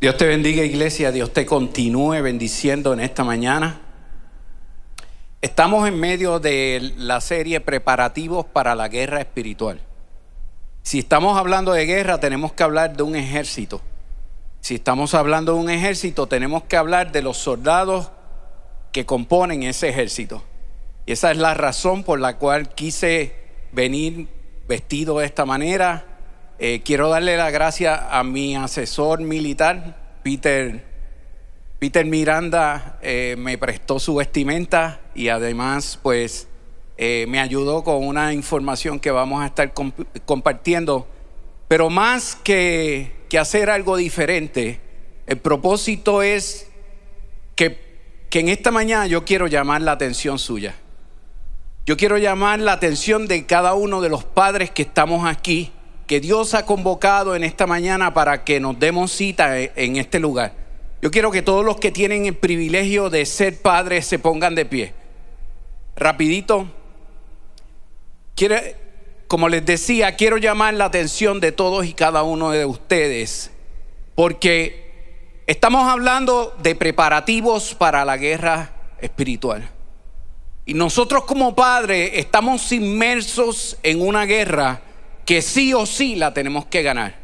Dios te bendiga iglesia, Dios te continúe bendiciendo en esta mañana. Estamos en medio de la serie Preparativos para la Guerra Espiritual. Si estamos hablando de guerra, tenemos que hablar de un ejército. Si estamos hablando de un ejército, tenemos que hablar de los soldados que componen ese ejército. Y esa es la razón por la cual quise venir vestido de esta manera, eh, quiero darle la gracia a mi asesor militar, Peter, Peter Miranda, eh, me prestó su vestimenta y además pues eh, me ayudó con una información que vamos a estar compartiendo. Pero más que, que hacer algo diferente, el propósito es que, que en esta mañana yo quiero llamar la atención suya. Yo quiero llamar la atención de cada uno de los padres que estamos aquí que Dios ha convocado en esta mañana para que nos demos cita e, en este lugar. Yo quiero que todos los que tienen el privilegio de ser padres se pongan de pie. Rapidito. como les decía, quiero llamar la atención de todos y cada uno de ustedes, porque estamos hablando de preparativos para la guerra espiritual. Y nosotros como padres estamos inmersos en una guerra que sí o sí la tenemos que ganar.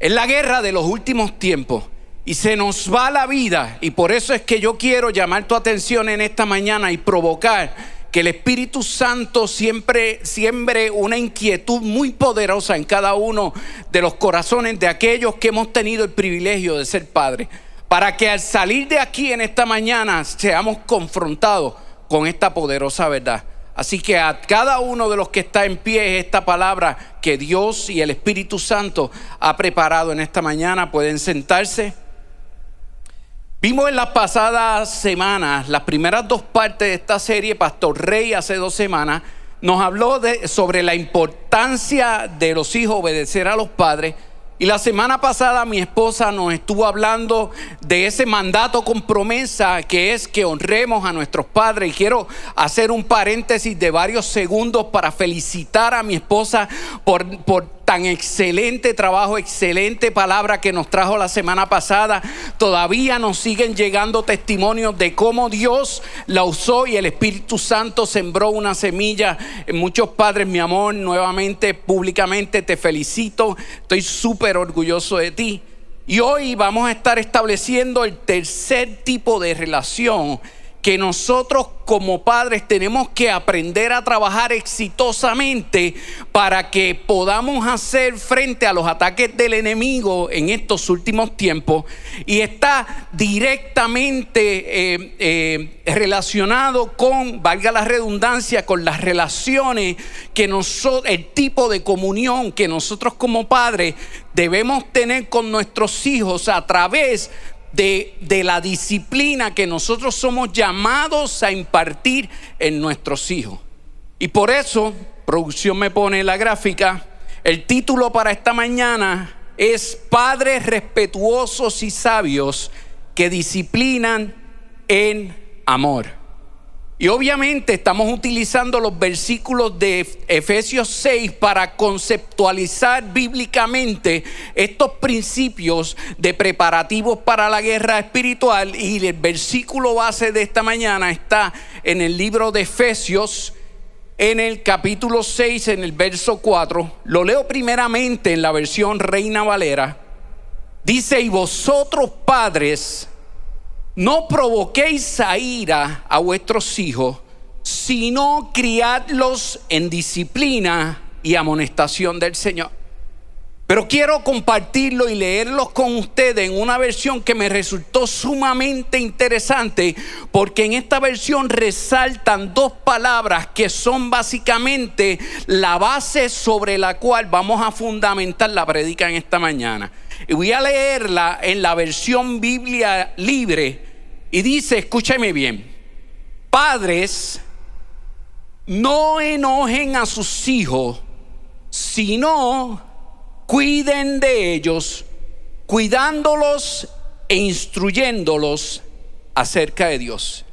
Es la guerra de los últimos tiempos y se nos va la vida y por eso es que yo quiero llamar tu atención en esta mañana y provocar que el Espíritu Santo siempre siembre una inquietud muy poderosa en cada uno de los corazones de aquellos que hemos tenido el privilegio de ser padres, para que al salir de aquí en esta mañana seamos confrontados con esta poderosa verdad. Así que a cada uno de los que está en pie esta palabra que Dios y el Espíritu Santo ha preparado en esta mañana. Pueden sentarse. Vimos en las pasadas semanas, las primeras dos partes de esta serie, Pastor Rey hace dos semanas, nos habló sobre la importancia de los hijos obedecer a los padres y la semana pasada mi esposa nos estuvo hablando de ese mandato con promesa que es que honremos a nuestros padres. Y quiero hacer un paréntesis de varios segundos para felicitar a mi esposa por, por tan excelente trabajo, excelente palabra que nos trajo la semana pasada. Todavía nos siguen llegando testimonios de cómo Dios la usó y el Espíritu Santo sembró una semilla muchos padres. Mi amor, nuevamente, públicamente te felicito. Estoy súper orgulloso de ti. Y hoy vamos a estar estableciendo el tercer tipo de relación que nosotros como padres tenemos que aprender a trabajar exitosamente para que podamos hacer frente a los ataques del enemigo en estos últimos tiempos y está directamente eh, eh, relacionado con, valga la redundancia, con las relaciones que nosotros, el tipo de comunión que nosotros como padres debemos tener con nuestros hijos a través de, la disciplina que nosotros somos llamados a impartir en nuestros hijos. Y por eso, producción me pone la gráfica, el título para esta mañana es Padres respetuosos y sabios que disciplinan en amor. Y obviamente estamos utilizando los versículos de Efesios 6 para conceptualizar bíblicamente estos principios de preparativos para la guerra espiritual. Y el versículo base de esta mañana está en el libro de Efesios, en el capítulo 6, en el verso 4. Lo leo primeramente en la versión Reina Valera. Dice, y vosotros padres, no provoquéis a ira a vuestros hijos, sino criadlos en disciplina y amonestación del Señor. Pero quiero compartirlo y leerlos con ustedes en una versión que me resultó sumamente interesante porque en esta versión resaltan dos palabras que son básicamente la base sobre la cual vamos a fundamentar la predica en esta mañana. Y voy a leerla en la versión Biblia libre y dice, escúchame bien, padres, no enojen a sus hijos, sino cuiden de ellos, cuidándolos e instruyéndolos acerca de Dios.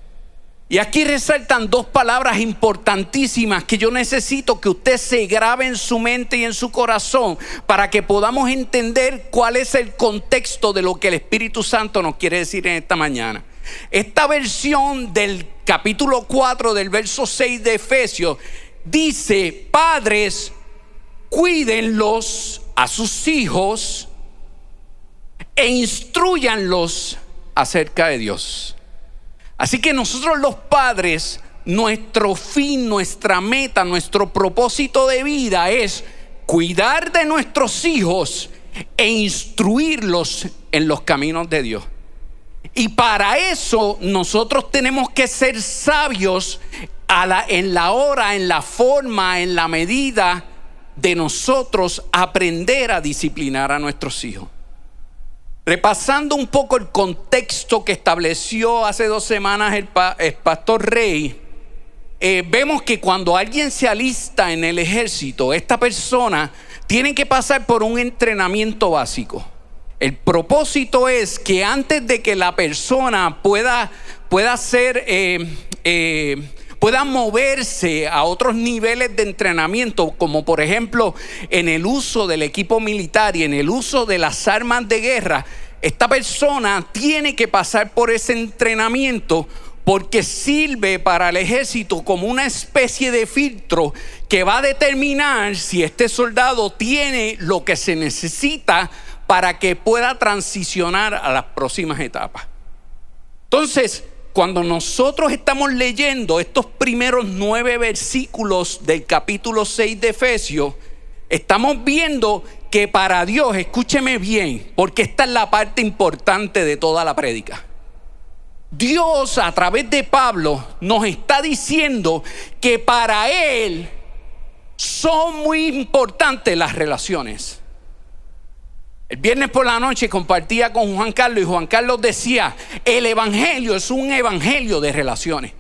Y aquí resaltan dos palabras importantísimas que yo necesito que usted se grabe en su mente y en su corazón para que podamos entender cuál es el contexto de lo que el Espíritu Santo nos quiere decir en esta mañana. Esta versión del capítulo 4 del verso 6 de Efesios dice, padres, cuídenlos a sus hijos e instruyanlos acerca de Dios. Así que nosotros los padres, nuestro fin, nuestra meta, nuestro propósito de vida es cuidar de nuestros hijos e instruirlos en los caminos de Dios. Y para eso nosotros tenemos que ser sabios en la hora, en la forma, en la medida de nosotros aprender a disciplinar a nuestros hijos. Repasando un poco el contexto que estableció hace dos semanas el, pastor Rey, eh, vemos que cuando alguien se alista en el ejército, esta persona tiene que pasar por un entrenamiento básico. El propósito es que antes de que la persona pueda, pueda ser eh, eh, puedan moverse a otros niveles de entrenamiento, como por ejemplo en el uso del equipo militar y en el uso de las armas de guerra, esta persona tiene que pasar por ese entrenamiento porque sirve para el ejército como una especie de filtro que va a determinar si este soldado tiene lo que se necesita para que pueda transicionar a las próximas etapas. Entonces, cuando nosotros estamos leyendo estos primeros nueve versículos del capítulo 6 de Efesios, estamos viendo que para Dios, escúcheme bien, porque esta es la parte importante de toda la prédica. Dios a través de Pablo nos está diciendo que para Él son muy importantes las relaciones. El viernes por la noche compartía con Juan Carlos y Juan Carlos decía, el Evangelio es un Evangelio de relaciones.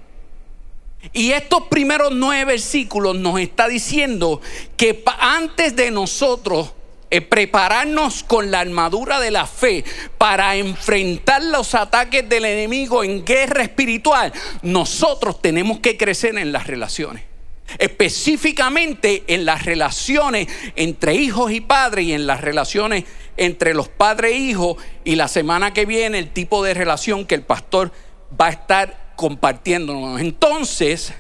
Y estos primeros nueve versículos nos está diciendo que antes de nosotros eh, prepararnos con la armadura de la fe para enfrentar los ataques del enemigo en guerra espiritual, nosotros tenemos que crecer en las relaciones específicamente en las relaciones entre hijos y padres y en las relaciones entre los padres e hijos y la semana que viene el tipo de relación que el pastor va a estar compartiéndonos. Entonces,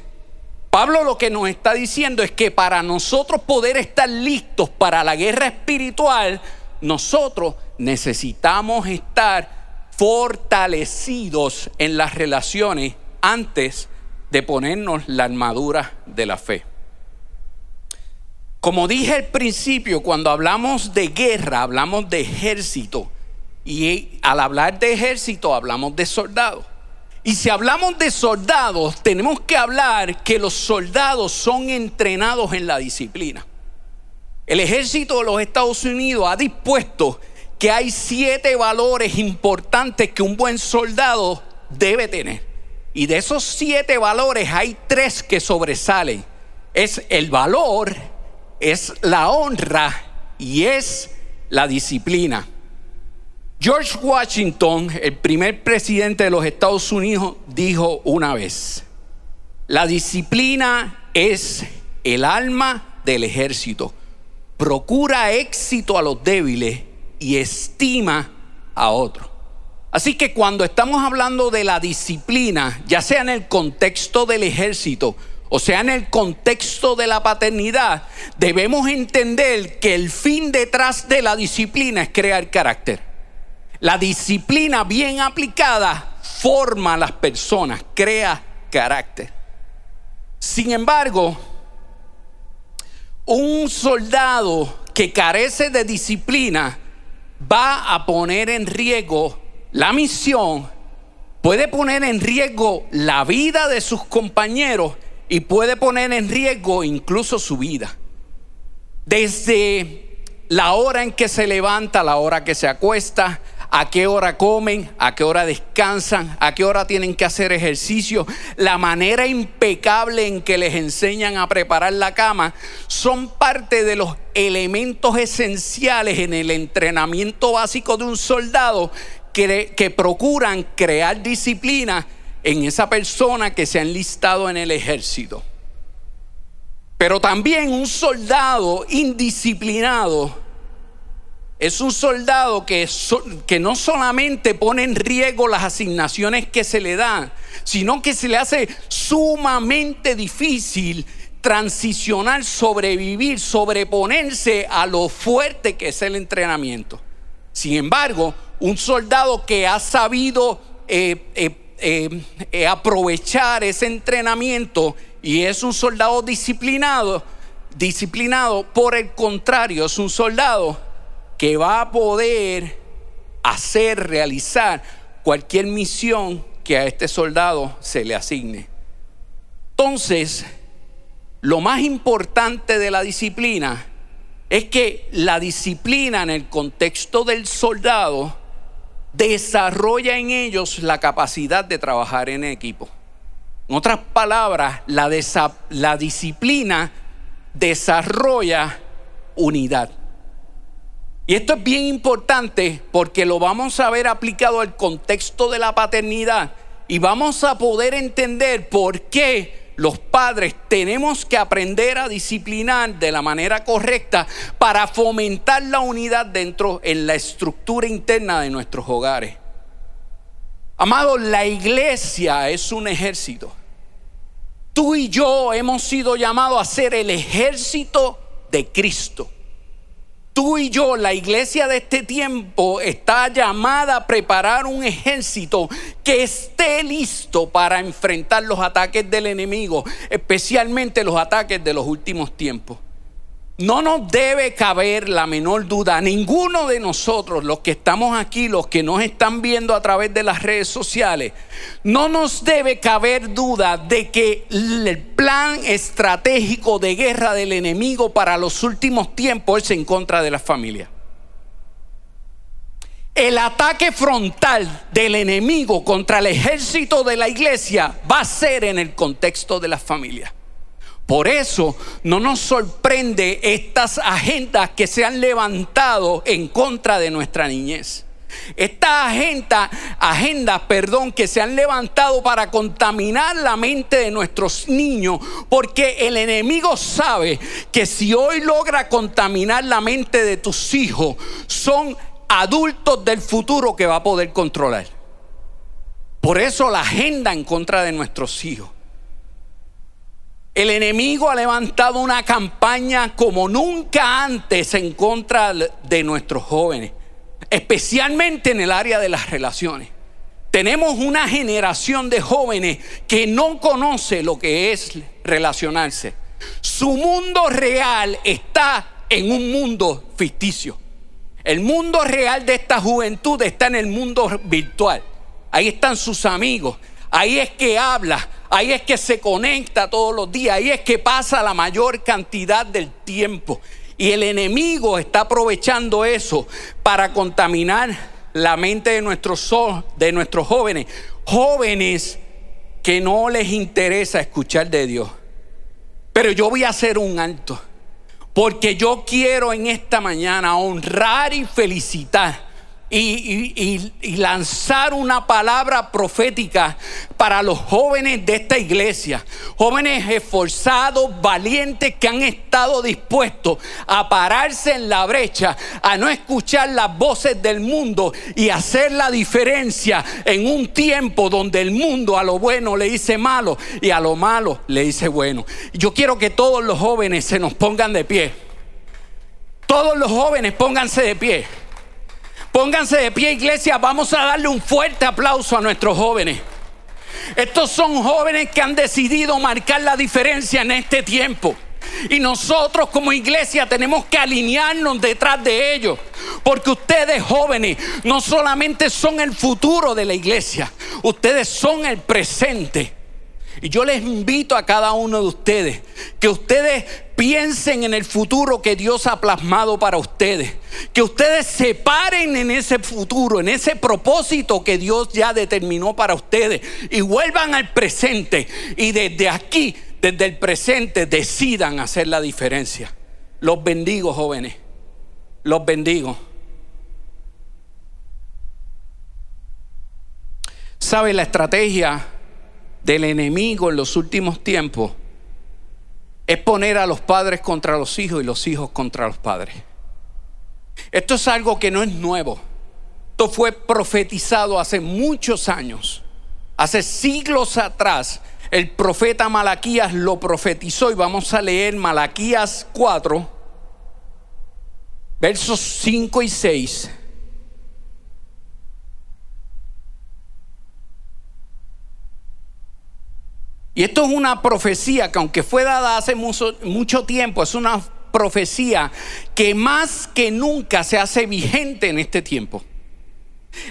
Pablo lo que nos está diciendo es que para nosotros poder estar listos para la guerra espiritual, nosotros necesitamos estar fortalecidos en las relaciones antes de ponernos la armadura de la fe. Como dije al principio, cuando hablamos de guerra, hablamos de ejército. Y al hablar de ejército, hablamos de soldados. Y si hablamos de soldados, tenemos que hablar que los soldados son entrenados en la disciplina. El ejército de los Estados Unidos ha dispuesto que hay siete valores importantes que un buen soldado debe tener. Y de esos siete valores hay tres que sobresalen. Es el valor, es la honra y es la disciplina. George Washington, el primer presidente de los Estados Unidos, dijo una vez, la disciplina es el alma del ejército. Procura éxito a los débiles y estima a otros. Así que cuando estamos hablando de la disciplina, ya sea en el contexto del ejército, o sea, en el contexto de la paternidad, debemos entender que el fin detrás de la disciplina es crear carácter. La disciplina bien aplicada forma a las personas, crea carácter. Sin embargo, un soldado que carece de disciplina va a poner en riesgo la misión puede poner en riesgo la vida de sus compañeros y puede poner en riesgo incluso su vida. Desde la hora en que se levanta, la hora que se acuesta, a qué hora comen, a qué hora descansan, a qué hora tienen que hacer ejercicio, la manera impecable en que les enseñan a preparar la cama, son parte de los elementos esenciales en el entrenamiento básico de un soldado que, procuran crear disciplina en esa persona que se ha enlistado en el ejército. Pero también un soldado indisciplinado es un soldado que, que, no solamente pone en riesgo las asignaciones que se le dan, sino que se le hace sumamente difícil transicionar, sobrevivir, sobreponerse a lo fuerte que es el entrenamiento. Sin embargo, un soldado que ha sabido eh, eh, eh, aprovechar ese entrenamiento y es un soldado disciplinado, disciplinado, por el contrario, es un soldado que va a poder hacer, realizar cualquier misión que a este soldado se le asigne. Entonces, lo más importante de la disciplina es que la disciplina en el contexto del soldado desarrolla en ellos la capacidad de trabajar en equipo. En otras palabras, la, disciplina desarrolla unidad. Y esto es bien importante porque lo vamos a ver aplicado al contexto de la paternidad y vamos a poder entender por qué los padres tenemos que aprender a disciplinar de la manera correcta para fomentar la unidad dentro en la estructura interna de nuestros hogares. Amado, la iglesia es un ejército. Tú y yo hemos sido llamados a ser el ejército de Cristo. Tú y yo, la iglesia de este tiempo, está llamada a preparar un ejército que esté listo para enfrentar los ataques del enemigo, especialmente los ataques de los últimos tiempos. No nos debe caber la menor duda, ninguno de nosotros, los que estamos aquí, los que nos están viendo a través de las redes sociales, no nos debe caber duda de que el plan estratégico de guerra del enemigo para los últimos tiempos es en contra de la familia. El ataque frontal del enemigo contra el ejército de la iglesia va a ser en el contexto de la familia. Por eso no nos sorprende estas agendas que se han levantado en contra de nuestra niñez. Estas agendas, perdón, que se han levantado para contaminar la mente de nuestros niños, porque el enemigo sabe que si hoy logra contaminar la mente de tus hijos, son adultos del futuro que va a poder controlar. Por eso la agenda en contra de nuestros hijos. El enemigo ha levantado una campaña como nunca antes en contra de nuestros jóvenes, especialmente en el área de las relaciones. Tenemos una generación de jóvenes que no conoce lo que es relacionarse. Su mundo real está en un mundo ficticio. El mundo real de esta juventud está en el mundo virtual. Ahí están sus amigos. Ahí es que habla, Ahí es que se conecta todos los días, ahí es que pasa la mayor cantidad del tiempo. Y el enemigo está aprovechando eso para contaminar la mente de nuestros, de nuestros jóvenes. Jóvenes que no les interesa escuchar de Dios. Pero yo voy a hacer un alto. Porque yo quiero en esta mañana honrar y felicitar y, lanzar una palabra profética para los jóvenes de esta iglesia. Jóvenes esforzados, valientes, que han estado dispuestos a pararse en la brecha, a no escuchar las voces del mundo y hacer la diferencia en un tiempo donde el mundo a lo bueno le dice malo y a lo malo le dice bueno. Yo quiero que todos los jóvenes se nos pongan de pie. Todos los jóvenes pónganse de pie. Pónganse de pie, iglesia. Vamos a darle un fuerte aplauso a nuestros jóvenes. Estos son jóvenes que han decidido marcar la diferencia en este tiempo. Y nosotros como iglesia tenemos que alinearnos detrás de ellos. Porque ustedes jóvenes no solamente son el futuro de la iglesia, ustedes son el presente. Y yo les invito a cada uno de ustedes que ustedes piensen en el futuro que Dios ha plasmado para ustedes. Que ustedes se paren en ese futuro, en ese propósito que Dios ya determinó para ustedes. Y vuelvan al presente. Y desde aquí, desde el presente, decidan hacer la diferencia. Los bendigo, jóvenes. Los bendigo. ¿Sabe la estrategia del enemigo en los últimos tiempos es poner a los padres contra los hijos y los hijos contra los padres. Esto es algo que no es nuevo. Esto fue profetizado hace muchos años. Hace siglos atrás, el profeta Malaquías lo profetizó y vamos a leer Malaquías 4, versos 5 y 6. Y esto es una profecía que aunque fue dada hace mucho, tiempo, es una profecía que más que nunca se hace vigente en este tiempo.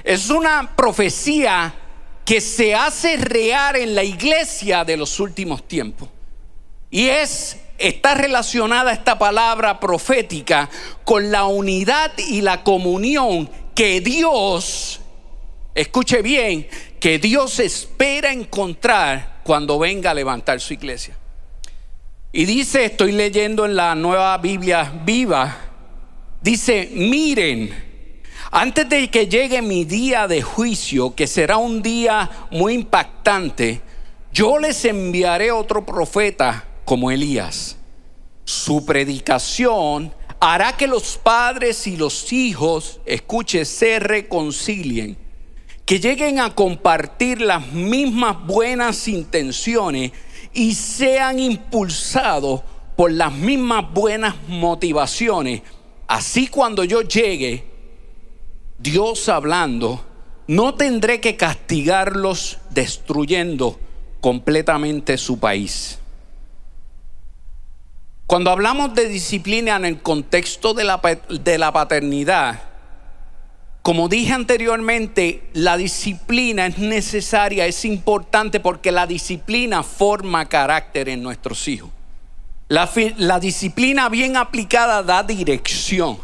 Es una profecía que se hace real en la iglesia de los últimos tiempos. Y es está relacionada esta palabra profética con la unidad y la comunión que Dios, escuche bien, que Dios espera encontrar cuando venga a levantar su iglesia. Y dice, estoy leyendo en la nueva Biblia viva, dice, miren, antes de que llegue mi día de juicio, que será un día muy impactante, yo les enviaré otro profeta como Elías. Su predicación hará que los padres y los hijos, escuche, se reconcilien que lleguen a compartir las mismas buenas intenciones y sean impulsados por las mismas buenas motivaciones. Así cuando yo llegue, Dios hablando, no tendré que castigarlos destruyendo completamente su país. Cuando hablamos de disciplina en el contexto de la, de la paternidad, como dije anteriormente, la disciplina es necesaria, es importante porque la disciplina forma carácter en nuestros hijos. La, disciplina bien aplicada da dirección.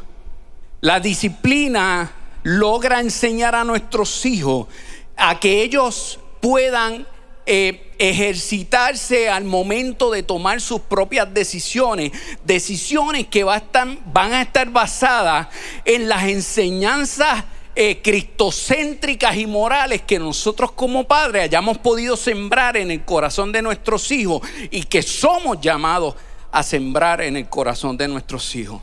La disciplina logra enseñar a nuestros hijos a que ellos puedan eh, ejercitarse al momento de tomar sus propias decisiones, decisiones que van a estar basadas en las enseñanzas eh, cristocéntricas y morales que nosotros como padres hayamos podido sembrar en el corazón de nuestros hijos y que somos llamados a sembrar en el corazón de nuestros hijos.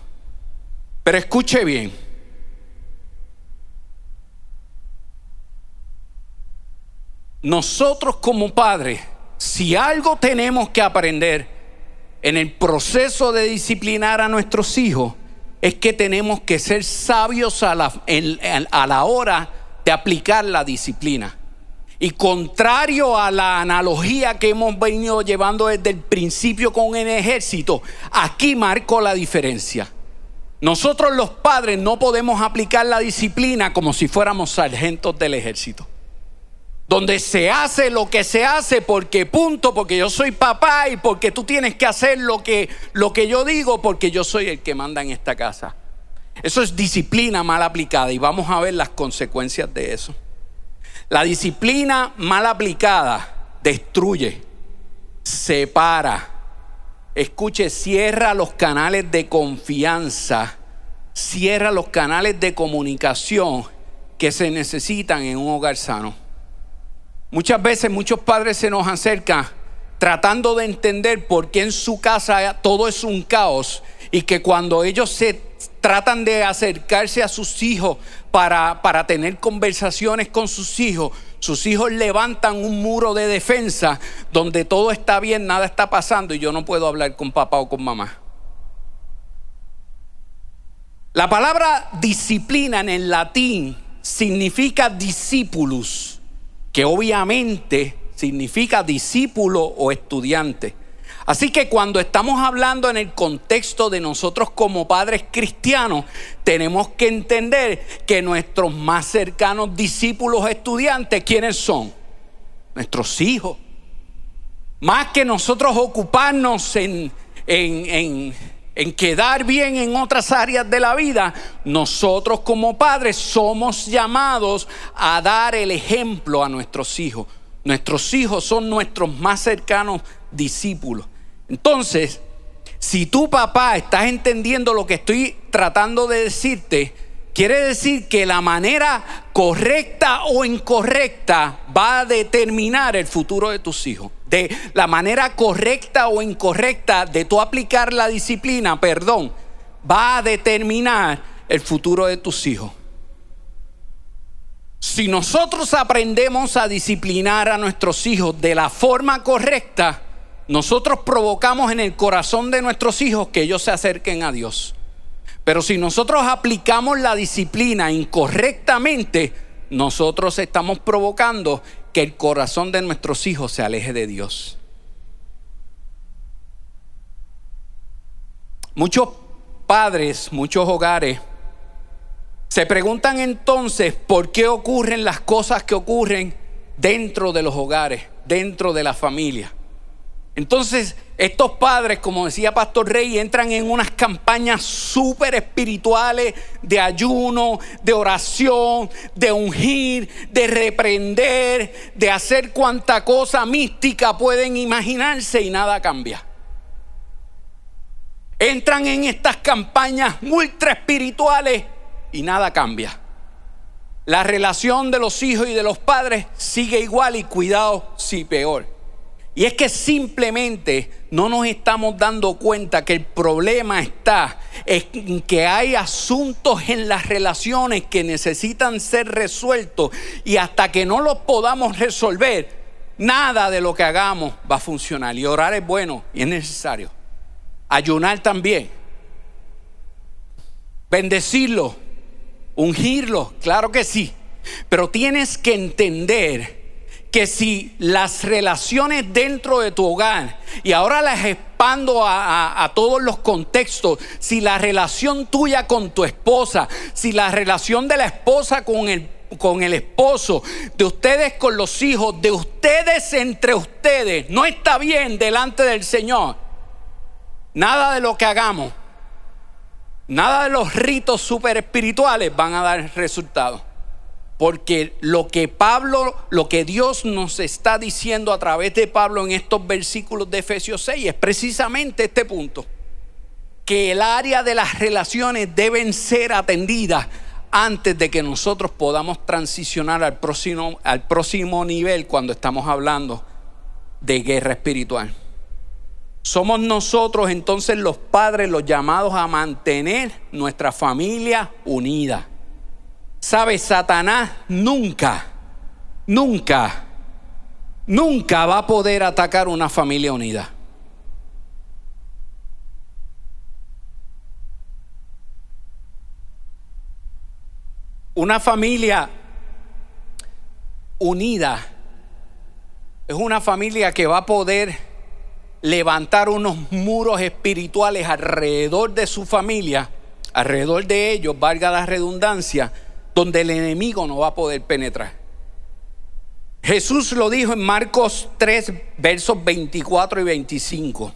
Pero escuche bien. Nosotros como padres, si algo tenemos que aprender en el proceso de disciplinar a nuestros hijos, es que tenemos que ser sabios a la, hora de aplicar la disciplina. Y contrario a la analogía que hemos venido llevando desde el principio con el ejército, aquí marco la diferencia. Nosotros los padres no podemos aplicar la disciplina como si fuéramos sargentos del ejército donde se hace lo que se hace porque punto, porque yo soy papá y porque tú tienes que hacer lo que, lo que yo digo porque yo soy el que manda en esta casa. Eso es disciplina mal aplicada y vamos a ver las consecuencias de eso. La disciplina mal aplicada destruye, separa, escuche, cierra los canales de confianza, cierra los canales de comunicación que se necesitan en un hogar sano. Muchas veces muchos padres se nos acercan tratando de entender por qué en su casa todo es un caos y que cuando ellos se tratan de acercarse a sus hijos para, para tener conversaciones con sus hijos, sus hijos levantan un muro de defensa donde todo está bien, nada está pasando y yo no puedo hablar con papá o con mamá. La palabra disciplina en el latín significa discípulos que obviamente significa discípulo o estudiante. Así que cuando estamos hablando en el contexto de nosotros como padres cristianos, tenemos que entender que nuestros más cercanos discípulos estudiantes, ¿quiénes son? Nuestros hijos. Más que nosotros ocuparnos en, en, en en quedar bien en otras áreas de la vida, nosotros como padres somos llamados a dar el ejemplo a nuestros hijos. Nuestros hijos son nuestros más cercanos discípulos. Entonces, si tu papá estás entendiendo lo que estoy tratando de decirte, quiere decir que la manera correcta o incorrecta va a determinar el futuro de tus hijos. De la manera correcta o incorrecta de tú aplicar la disciplina, perdón, va a determinar el futuro de tus hijos. Si nosotros aprendemos a disciplinar a nuestros hijos de la forma correcta, nosotros provocamos en el corazón de nuestros hijos que ellos se acerquen a Dios. Pero si nosotros aplicamos la disciplina incorrectamente, nosotros estamos provocando que el corazón de nuestros hijos se aleje de Dios. Muchos padres, muchos hogares, se preguntan entonces por qué ocurren las cosas que ocurren dentro de los hogares, dentro de la familia. Entonces, estos padres, como decía Pastor Rey, entran en unas campañas súper espirituales de ayuno, de oración, de ungir, de reprender, de hacer cuanta cosa mística pueden imaginarse y nada cambia. Entran en estas campañas ultra espirituales y nada cambia. La relación de los hijos y de los padres sigue igual y cuidado si peor. Y es que simplemente no nos estamos dando cuenta que el problema está en que hay asuntos en las relaciones que necesitan ser resueltos y hasta que no los podamos resolver, nada de lo que hagamos va a funcionar. Y orar es bueno y es necesario. Ayunar también. Bendecirlo. Ungirlo, claro que sí. Pero tienes que entender que si las relaciones dentro de tu hogar, y ahora las expando a, todos los contextos, si la relación tuya con tu esposa, si la relación de la esposa con el, con el esposo, de ustedes con los hijos, de ustedes entre ustedes, no está bien delante del Señor, nada de lo que hagamos, nada de los ritos super espirituales van a dar resultados. Porque lo que Pablo, lo que Dios nos está diciendo a través de Pablo en estos versículos de Efesios 6 es precisamente este punto. Que el área de las relaciones deben ser atendidas antes de que nosotros podamos transicionar al próximo, al próximo nivel cuando estamos hablando de guerra espiritual. Somos nosotros entonces los padres los llamados a mantener nuestra familia unida Sabe, Satanás nunca, nunca, nunca va a poder atacar una familia unida. Una familia unida es una familia que va a poder levantar unos muros espirituales alrededor de su familia, alrededor de ellos, valga la redundancia, donde el enemigo no va a poder penetrar. Jesús lo dijo en Marcos 3, versos 24 y 25.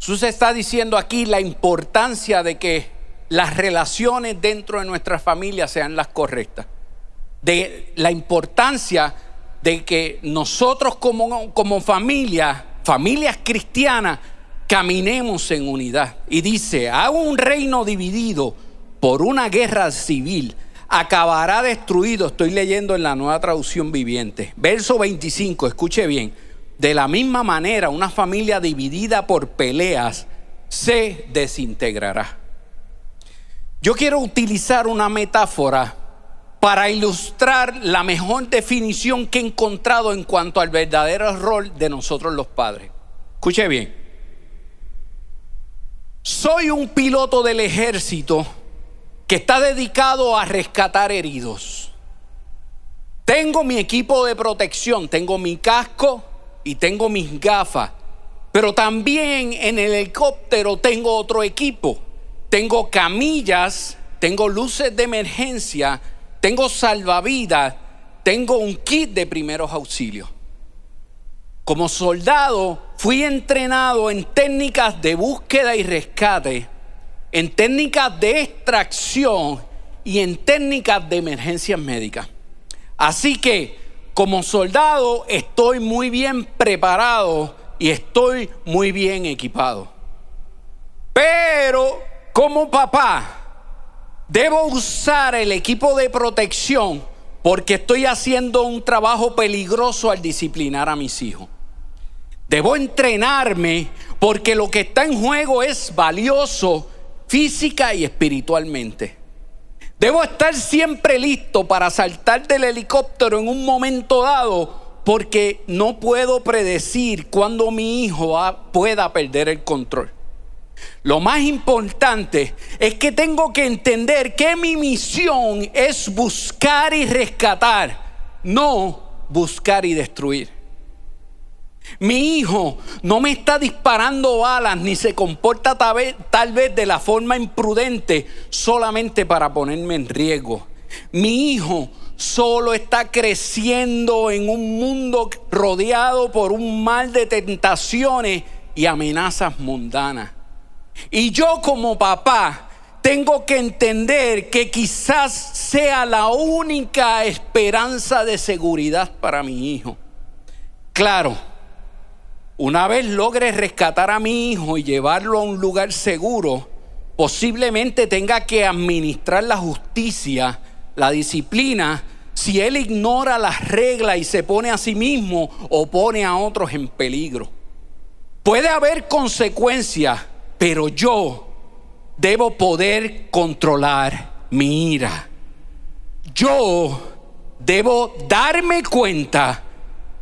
Jesús está diciendo aquí la importancia de que las relaciones dentro de nuestra familia sean las correctas. De la importancia de que nosotros como, como familia, familias cristianas, caminemos en unidad. Y dice, hago un reino dividido por una guerra civil acabará destruido. Estoy leyendo en la nueva traducción viviente. Verso 25, escuche bien. De la misma manera, una familia dividida por peleas se desintegrará. Yo quiero utilizar una metáfora para ilustrar la mejor definición que he encontrado en cuanto al verdadero rol de nosotros los padres. Escuche bien. Soy un piloto del ejército que está dedicado a rescatar heridos. Tengo mi equipo de protección, tengo mi casco y tengo mis gafas, pero también en el helicóptero tengo otro equipo. Tengo camillas, tengo luces de emergencia, tengo salvavidas, tengo un kit de primeros auxilios. Como soldado fui entrenado en técnicas de búsqueda y rescate en técnicas de extracción y en técnicas de emergencias médicas. Así que como soldado estoy muy bien preparado y estoy muy bien equipado. Pero como papá, Debo usar el equipo de protección porque estoy haciendo un trabajo peligroso al disciplinar a mis hijos. Debo entrenarme porque lo que está en juego es valioso física y espiritualmente. Debo estar siempre listo para saltar del helicóptero en un momento dado porque no puedo predecir cuándo mi hijo pueda perder el control. Lo más importante es que tengo que entender que mi misión es buscar y rescatar, no buscar y destruir. Mi hijo no me está disparando balas ni se comporta tal vez, de la forma imprudente solamente para ponerme en riesgo. Mi hijo solo está creciendo en un mundo rodeado por un mal de tentaciones y amenazas mundanas. Y yo como papá tengo que entender que quizás sea la única esperanza de seguridad para mi hijo. Claro, una vez logre rescatar a mi hijo y llevarlo a un lugar seguro, posiblemente tenga que administrar la justicia, la disciplina, si él ignora las reglas y se pone a sí mismo o pone a otros en peligro. Puede haber consecuencias pero yo debo poder controlar mi ira. Yo debo darme cuenta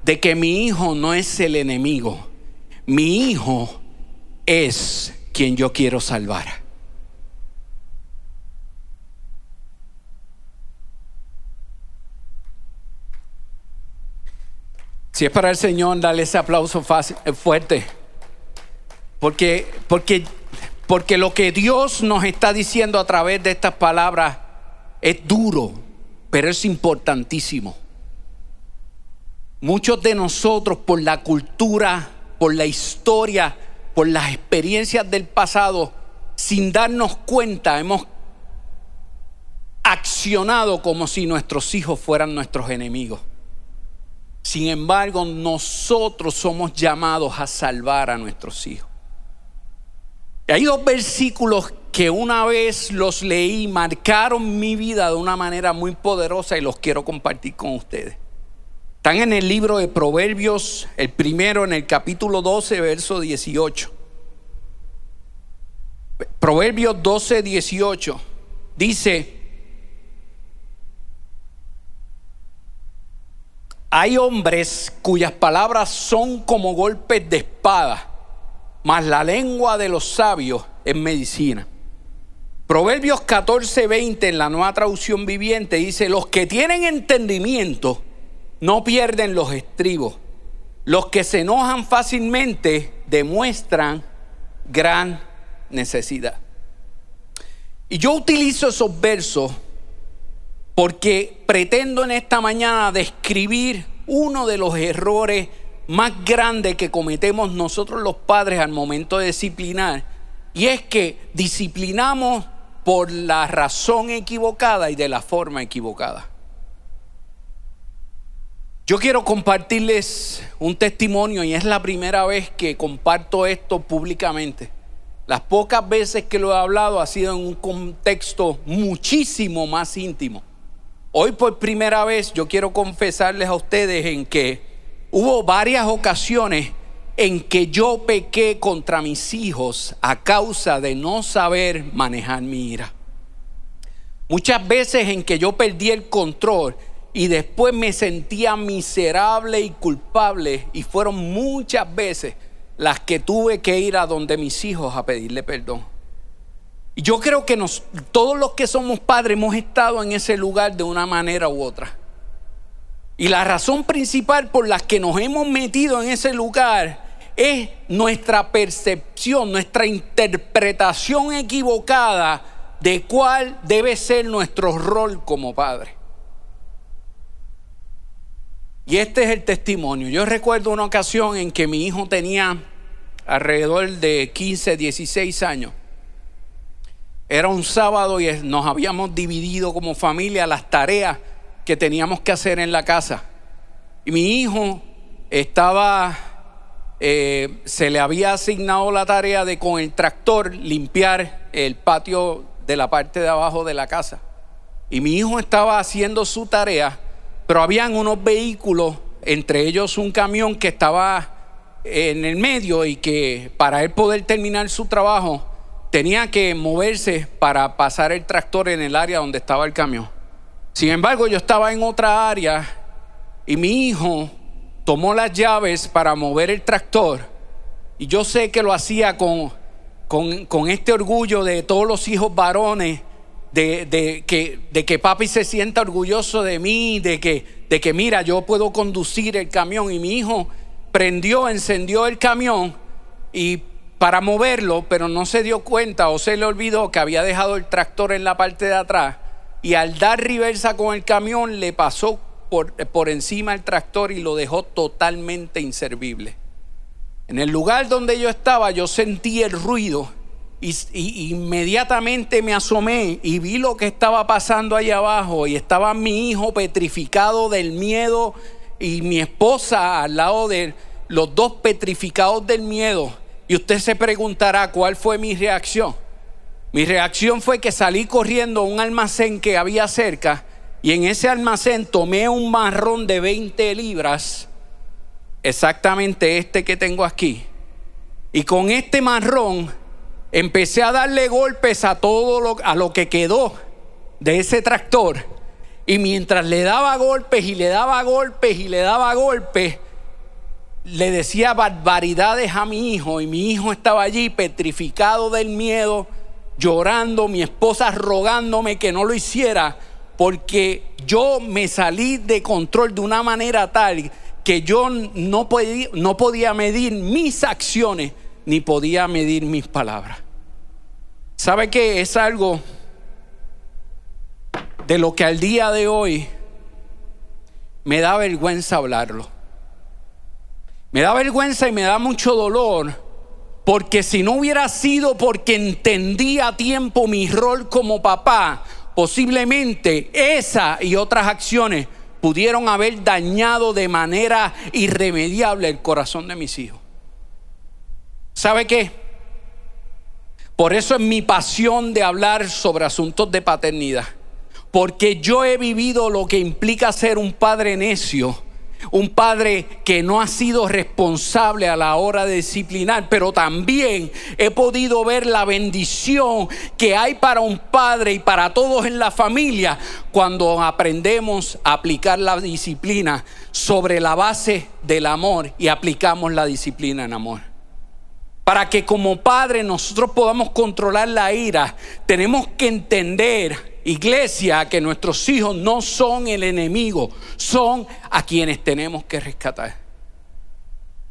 de que mi hijo no es el enemigo. Mi hijo es quien yo quiero salvar. Si es para el Señor, dale ese aplauso fuerte. Porque, porque, porque lo que Dios nos está diciendo a través de estas palabras es duro, pero es importantísimo. Muchos de nosotros por la cultura, por la historia, por las experiencias del pasado, sin darnos cuenta, hemos accionado como si nuestros hijos fueran nuestros enemigos. Sin embargo, nosotros somos llamados a salvar a nuestros hijos. Hay dos versículos que una vez los leí, marcaron mi vida de una manera muy poderosa y los quiero compartir con ustedes. Están en el libro de Proverbios, el primero en el capítulo 12, verso 18. Proverbios 12, 18. Dice, hay hombres cuyas palabras son como golpes de espada mas la lengua de los sabios es medicina. Proverbios 14, 20 en la nueva traducción viviente dice, los que tienen entendimiento no pierden los estribos. Los que se enojan fácilmente demuestran gran necesidad. Y yo utilizo esos versos porque pretendo en esta mañana describir uno de los errores más grande que cometemos nosotros los padres al momento de disciplinar, y es que disciplinamos por la razón equivocada y de la forma equivocada. Yo quiero compartirles un testimonio y es la primera vez que comparto esto públicamente. Las pocas veces que lo he hablado ha sido en un contexto muchísimo más íntimo. Hoy por primera vez yo quiero confesarles a ustedes en que Hubo varias ocasiones en que yo pequé contra mis hijos a causa de no saber manejar mi ira. Muchas veces en que yo perdí el control y después me sentía miserable y culpable y fueron muchas veces las que tuve que ir a donde mis hijos a pedirle perdón. Y yo creo que todos los que somos padres hemos estado en ese lugar de una manera u otra. Y la razón principal por la que nos hemos metido en ese lugar es nuestra percepción, nuestra interpretación equivocada de cuál debe ser nuestro rol como padre. Y este es el testimonio. Yo recuerdo una ocasión en que mi hijo tenía alrededor de 15, 16 años. Era un sábado y nos habíamos dividido como familia las tareas que teníamos que hacer en la casa. Y mi hijo estaba, eh, se le había asignado la tarea de con el tractor limpiar el patio de la parte de abajo de la casa. Y mi hijo estaba haciendo su tarea, pero habían unos vehículos, entre ellos un camión que estaba en el medio y que para él poder terminar su trabajo tenía que moverse para pasar el tractor en el área donde estaba el camión. Sin embargo, yo estaba en otra área y mi hijo tomó las llaves para mover el tractor y yo sé que lo hacía con, con, este orgullo de todos los hijos varones, de, que, de que papi se sienta orgulloso de mí, de que, de que mira, yo puedo conducir el camión y mi hijo prendió, encendió el camión y para moverlo, pero no se dio cuenta o se le olvidó que había dejado el tractor en la parte de atrás y al dar reversa con el camión le pasó por, por encima el tractor y lo dejó totalmente inservible. En el lugar donde yo estaba yo sentí el ruido y, inmediatamente me asomé y vi lo que estaba pasando allá abajo y estaba mi hijo petrificado del miedo y mi esposa al lado de los dos petrificados del miedo. Y usted se preguntará cuál fue mi reacción. Mi reacción fue que salí corriendo a un almacén que había cerca y en ese almacén tomé un marrón de 20 libras, exactamente este que tengo aquí. Y con este marrón empecé a darle golpes a todo lo, a lo que quedó de ese tractor. Y mientras le daba golpes y le daba golpes y le daba golpes, le decía barbaridades a mi hijo. Y mi hijo estaba allí petrificado del miedo, llorando, mi esposa rogándome que no lo hiciera porque yo me salí de control de una manera tal que yo no podía, no podía medir mis acciones ni podía medir mis palabras. ¿Sabe qué? Es algo de lo que al día de hoy me da vergüenza hablarlo. Me da vergüenza y me da mucho dolor porque si no hubiera sido porque entendí a tiempo mi rol como papá, posiblemente esa y otras acciones pudieron haber dañado de manera irremediable el corazón de mis hijos. ¿Sabe qué? Por eso es mi pasión de hablar sobre asuntos de paternidad porque yo he vivido lo que implica ser un padre necio. Un padre que no ha sido responsable a la hora de disciplinar, pero también he podido ver la bendición que hay para un padre y para todos en la familia cuando aprendemos a aplicar la disciplina sobre la base del amor y aplicamos la disciplina en amor. Para que como padre nosotros podamos controlar la ira, tenemos que entender iglesia, que nuestros hijos no son el enemigo, son a quienes tenemos que rescatar.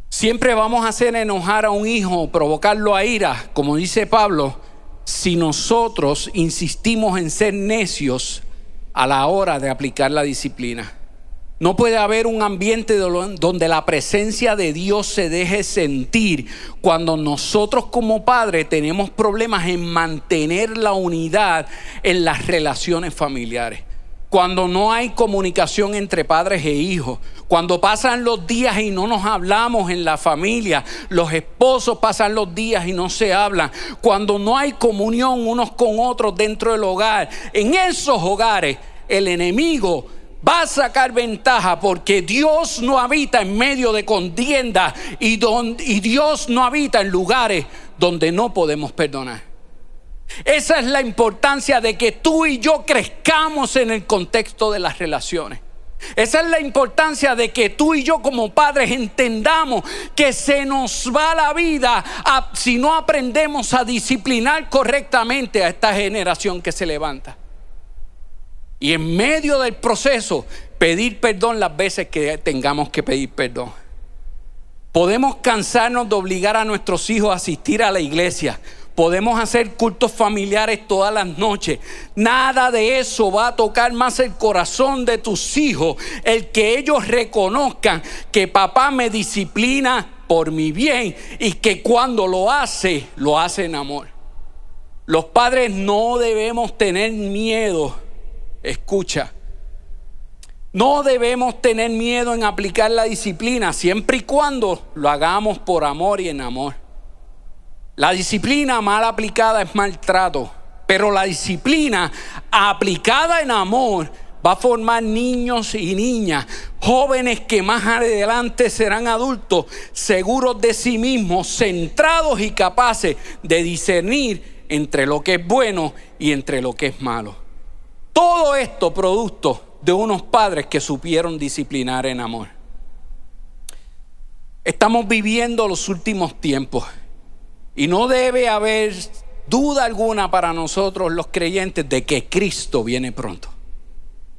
Siempre vamos a hacer enojar a un hijo, provocarlo a ira, como dice Pablo, si nosotros insistimos en ser necios a la hora de aplicar la disciplina. No puede haber un ambiente donde la presencia de Dios se deje sentir cuando nosotros como padres tenemos problemas en mantener la unidad en las relaciones familiares. Cuando no hay comunicación entre padres e hijos, cuando pasan los días y no nos hablamos en la familia, los esposos pasan los días y no se hablan, cuando no hay comunión unos con otros dentro del hogar, en esos hogares el enemigo va a sacar ventaja porque Dios no habita en medio de contienda y, y Dios no habita en lugares donde no podemos perdonar. Esa es la importancia de que tú y yo crezcamos en el contexto de las relaciones. Esa es la importancia de que tú y yo como padres entendamos que se nos va la vida si no aprendemos a disciplinar correctamente a esta generación que se levanta. Y en medio del proceso, pedir perdón las veces que tengamos que pedir perdón. Podemos cansarnos de obligar a nuestros hijos a asistir a la iglesia. Podemos hacer cultos familiares todas las noches. Nada de eso va a tocar más el corazón de tus hijos. El que ellos reconozcan que papá me disciplina por mi bien y que cuando lo hace, lo hace en amor. Los padres no debemos tener miedo escucha. No debemos tener miedo en aplicar la disciplina siempre y cuando lo hagamos por amor y en amor. La disciplina mal aplicada es maltrato. pero la disciplina aplicada en amor va a formar niños y niñas, jóvenes que más adelante serán adultos, seguros de sí mismos, centrados y capaces de discernir entre lo que es bueno y entre lo que es malo. Todo esto producto de unos padres que supieron disciplinar en amor. Estamos viviendo los últimos tiempos y no debe haber duda alguna para nosotros los creyentes de que Cristo viene pronto.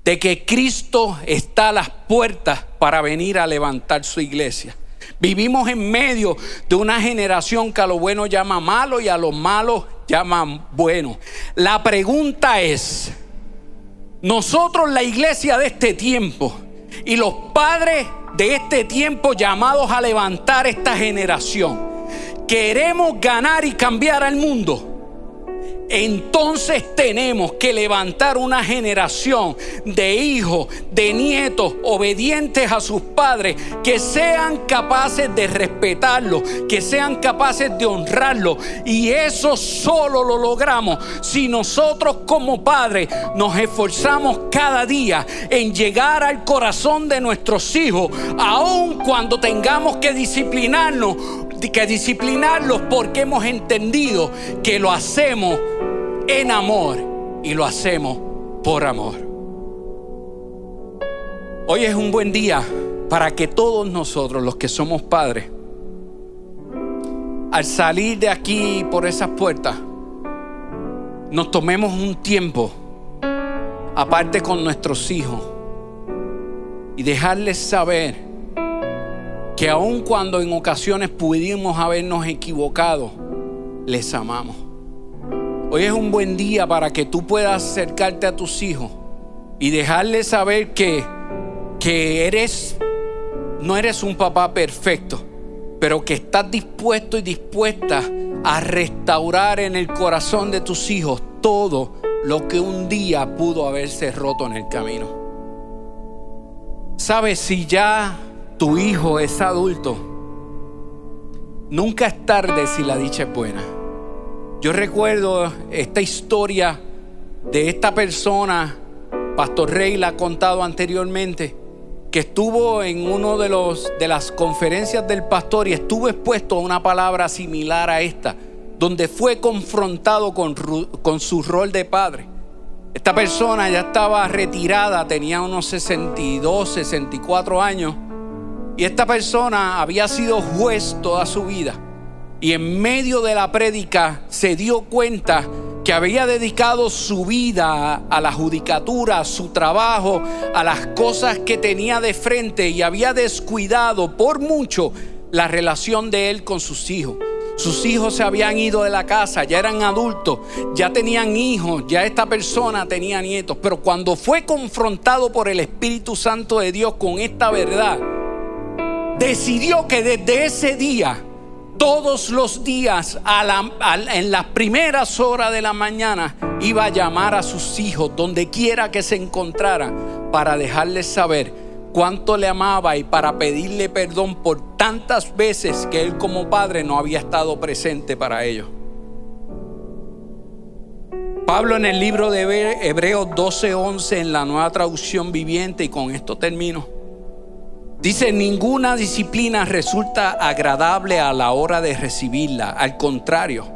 De que Cristo está a las puertas para venir a levantar su iglesia. Vivimos en medio de una generación que a lo bueno llama malo y a lo malo llaman bueno. La pregunta es, nosotros la iglesia de este tiempo y los padres de este tiempo llamados a levantar esta generación, queremos ganar y cambiar al mundo entonces tenemos que levantar una generación de hijos, de nietos obedientes a sus padres, que sean capaces de respetarlo, que sean capaces de honrarlo. Y eso solo lo logramos si nosotros como padres nos esforzamos cada día en llegar al corazón de nuestros hijos, aun cuando tengamos que disciplinarnos, que disciplinarlos porque hemos entendido que lo hacemos en amor y lo hacemos por amor. Hoy es un buen día para que todos nosotros, los que somos padres, al salir de aquí por esas puertas, nos tomemos un tiempo aparte con nuestros hijos y dejarles saber que aun cuando en ocasiones pudimos habernos equivocado, les amamos. Hoy es un buen día para que tú puedas acercarte a tus hijos y dejarles saber que, que eres, no eres un papá perfecto, pero que estás dispuesto y dispuesta a restaurar en el corazón de tus hijos todo lo que un día pudo haberse roto en el camino. Sabes, si ya tu hijo es adulto, nunca es tarde si la dicha es buena. Yo recuerdo esta historia de esta persona, Pastor Rey la ha contado anteriormente, que estuvo en uno de los de las conferencias del pastor y estuvo expuesto a una palabra similar a esta, donde fue confrontado con, con su rol de padre. Esta persona ya estaba retirada, tenía unos 62, 64 años, y esta persona había sido juez toda su vida y en medio de la prédica se dio cuenta que había dedicado su vida a la judicatura, a su trabajo, a las cosas que tenía de frente y había descuidado por mucho la relación de él con sus hijos. Sus hijos se habían ido de la casa, ya eran adultos, ya tenían hijos, ya esta persona tenía nietos. Pero cuando fue confrontado por el Espíritu Santo de Dios con esta verdad, decidió que desde ese día todos los días en las primeras horas de la mañana iba a llamar a sus hijos donde quiera que se encontrara para dejarles saber cuánto le amaba y para pedirle perdón por tantas veces que él como padre no había estado presente para ellos. Pablo en el libro de Hebreos 12:11 en la nueva traducción viviente y con esto termino Dice, ninguna disciplina resulta agradable a la hora de recibirla. Al contrario,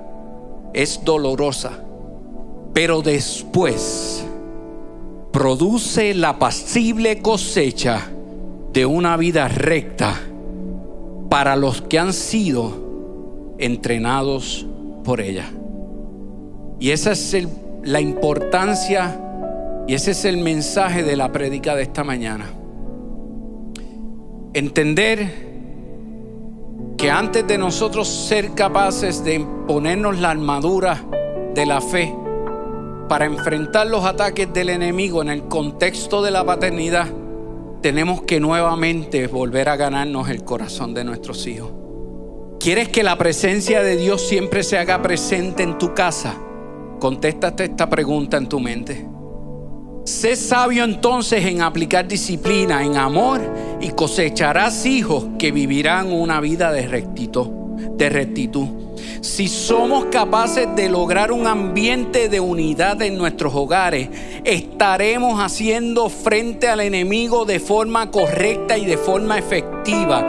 es dolorosa. Pero después produce la pasible cosecha de una vida recta para los que han sido entrenados por ella. Y esa es la importancia y ese es el mensaje de la prédica de esta mañana entender que antes de nosotros ser capaces de ponernos la armadura de la fe para enfrentar los ataques del enemigo en el contexto de la paternidad, tenemos que nuevamente volver a ganarnos el corazón de nuestros hijos. ¿Quieres que la presencia de Dios siempre se haga presente en tu casa? Contéstate esta pregunta en tu mente. Sé sabio entonces en aplicar disciplina, en amor, y cosecharás hijos que vivirán una vida de rectitud. De rectitud. si somos capaces de lograr un ambiente de unidad en nuestros hogares, estaremos haciendo frente al enemigo de forma correcta y de forma efectiva.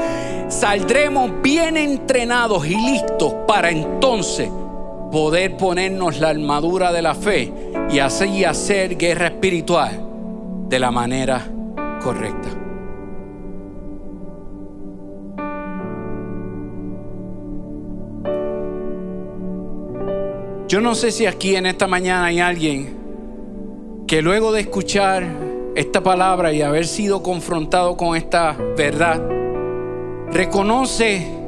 Saldremos bien entrenados y listos para entonces poder ponernos la armadura de la fe y así hacer guerra espiritual de la manera correcta. Yo no sé si aquí en esta mañana hay alguien que luego de escuchar esta palabra y haber sido confrontado con esta verdad, reconoce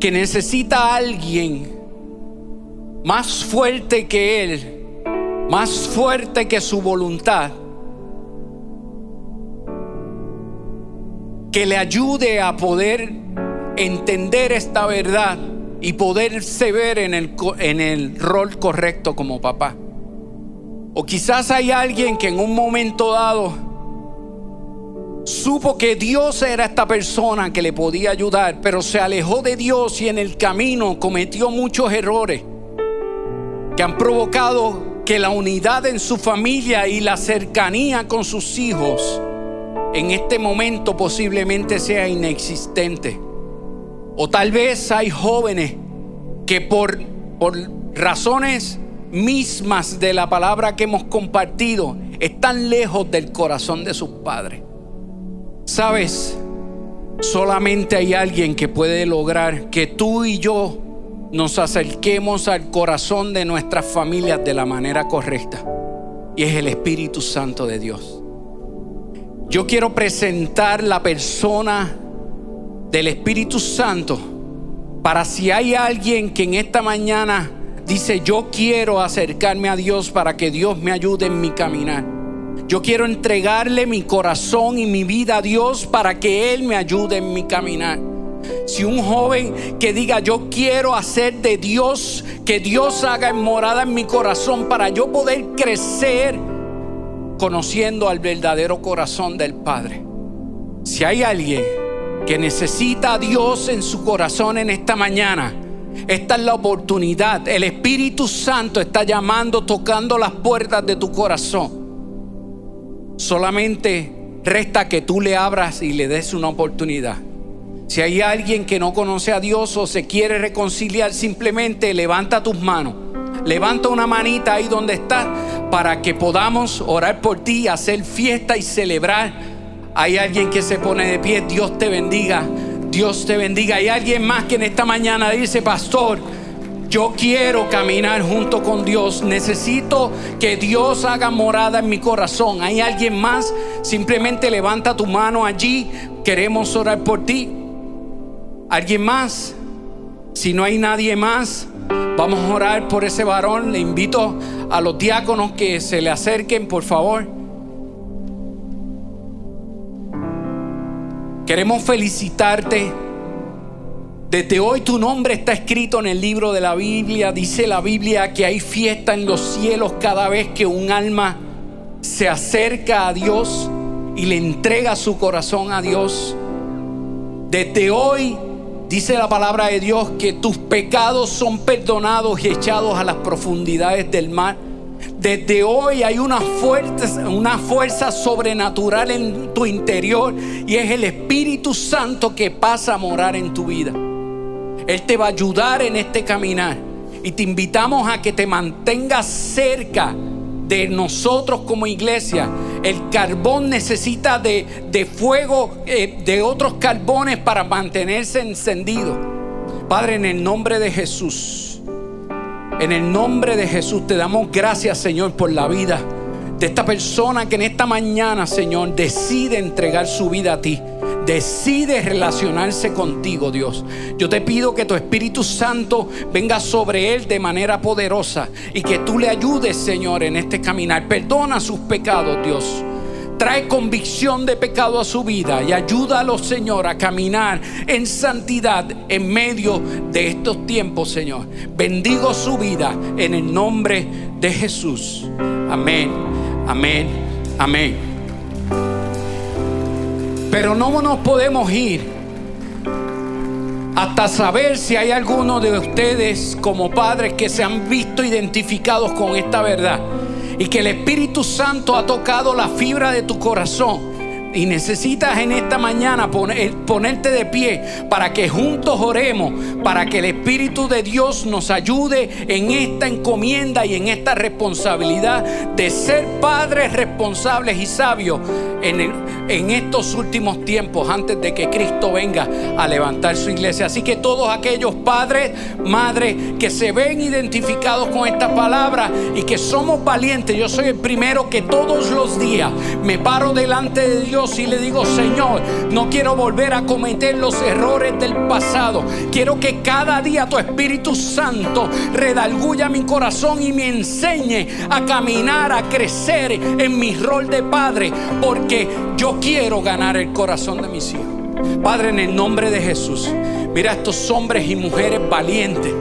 que necesita a alguien más fuerte que él, más fuerte que su voluntad, que le ayude a poder entender esta verdad y poderse ver en el, en el rol correcto como papá. O quizás hay alguien que en un momento dado supo que Dios era esta persona que le podía ayudar, pero se alejó de Dios y en el camino cometió muchos errores que han provocado que la unidad en su familia y la cercanía con sus hijos en este momento posiblemente sea inexistente. O tal vez hay jóvenes que por, por razones mismas de la palabra que hemos compartido están lejos del corazón de sus padres. Sabes, solamente hay alguien que puede lograr que tú y yo nos acerquemos al corazón de nuestras familias de la manera correcta. Y es el Espíritu Santo de Dios. Yo quiero presentar la persona del Espíritu Santo para si hay alguien que en esta mañana dice, yo quiero acercarme a Dios para que Dios me ayude en mi caminar. Yo quiero entregarle mi corazón y mi vida a Dios para que Él me ayude en mi caminar. Si un joven que diga, yo quiero hacer de Dios, que Dios haga morada en mi corazón para yo poder crecer conociendo al verdadero corazón del Padre. Si hay alguien que necesita a Dios en su corazón en esta mañana, esta es la oportunidad. El Espíritu Santo está llamando, tocando las puertas de tu corazón. Solamente resta que tú le abras y le des una oportunidad. Si hay alguien que no conoce a Dios o se quiere reconciliar, simplemente levanta tus manos. Levanta una manita ahí donde está para que podamos orar por ti, hacer fiesta y celebrar. Hay alguien que se pone de pie, Dios te bendiga, Dios te bendiga. Hay alguien más que en esta mañana dice, pastor, yo quiero caminar junto con Dios. Necesito que Dios haga morada en mi corazón. ¿Hay alguien más? Simplemente levanta tu mano allí. Queremos orar por ti. ¿Alguien más? Si no hay nadie más, vamos a orar por ese varón. Le invito a los diáconos que se le acerquen, por favor. Queremos felicitarte. Desde hoy tu nombre está escrito en el libro de la Biblia. Dice la Biblia que hay fiesta en los cielos cada vez que un alma se acerca a Dios y le entrega su corazón a Dios. Desde hoy Dice la palabra de Dios que tus pecados son perdonados y echados a las profundidades del mar. Desde hoy hay una fuerza, una fuerza sobrenatural en tu interior y es el Espíritu Santo que pasa a morar en tu vida. Él te va a ayudar en este caminar y te invitamos a que te mantengas cerca de nosotros como iglesia. El carbón necesita de, fuego, eh, de otros carbones para mantenerse encendido. Padre, en el nombre de Jesús, en el nombre de Jesús te damos gracias, Señor, por la vida de esta persona que en esta mañana, Señor, decide entregar su vida a ti decide relacionarse contigo, Dios. Yo te pido que tu Espíritu Santo venga sobre él de manera poderosa y que tú le ayudes, Señor, en este caminar. Perdona sus pecados, Dios. Trae convicción de pecado a su vida y ayúdalo, Señor, a caminar en santidad en medio de estos tiempos, Señor. Bendigo su vida en el nombre de Jesús. Amén, amén, amén. Pero no nos podemos ir hasta saber si hay alguno de ustedes como padres que se han visto identificados con esta verdad y que el Espíritu Santo ha tocado la fibra de tu corazón y necesitas en esta mañana ponerte de pie para que juntos oremos, para que el Espíritu de Dios nos ayude en esta encomienda y en esta responsabilidad de ser padres responsables y sabios en, en estos últimos tiempos antes de que Cristo venga a levantar su iglesia. Así que todos aquellos padres, madres que se ven identificados con esta palabra y que somos valientes, yo soy el primero que todos los días me paro delante de Dios y le digo, Señor, no quiero volver a cometer los errores del pasado. Quiero que cada día tu Espíritu Santo redalguya mi corazón y me enseñe a caminar, a crecer en mi rol de padre, porque yo quiero ganar el corazón de mis hijos. Padre, en el nombre de Jesús, mira a estos hombres y mujeres valientes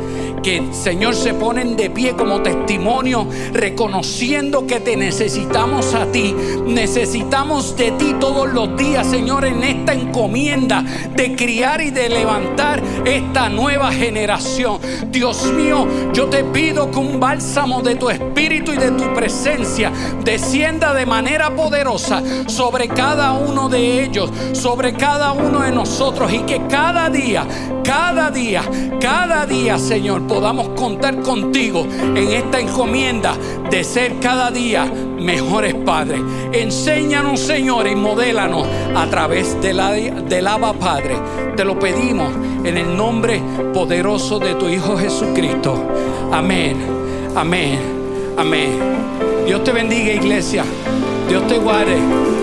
que Señor se ponen de pie como testimonio, reconociendo que te necesitamos a ti. Necesitamos de ti todos los días, Señor, en esta encomienda de criar y de levantar esta nueva generación. Dios mío, yo te pido que un bálsamo de tu espíritu y de tu presencia descienda de manera poderosa sobre cada uno de ellos, sobre cada uno de nosotros y que cada día, cada día, cada día, Señor, podamos contar contigo en esta encomienda de ser cada día mejores padres. Enséñanos, Señor, y modélanos a través de la, del Abba Padre. Te lo pedimos en el nombre poderoso de tu Hijo Jesucristo. Amén, amén, amén. Dios te bendiga, iglesia. Dios te guarde.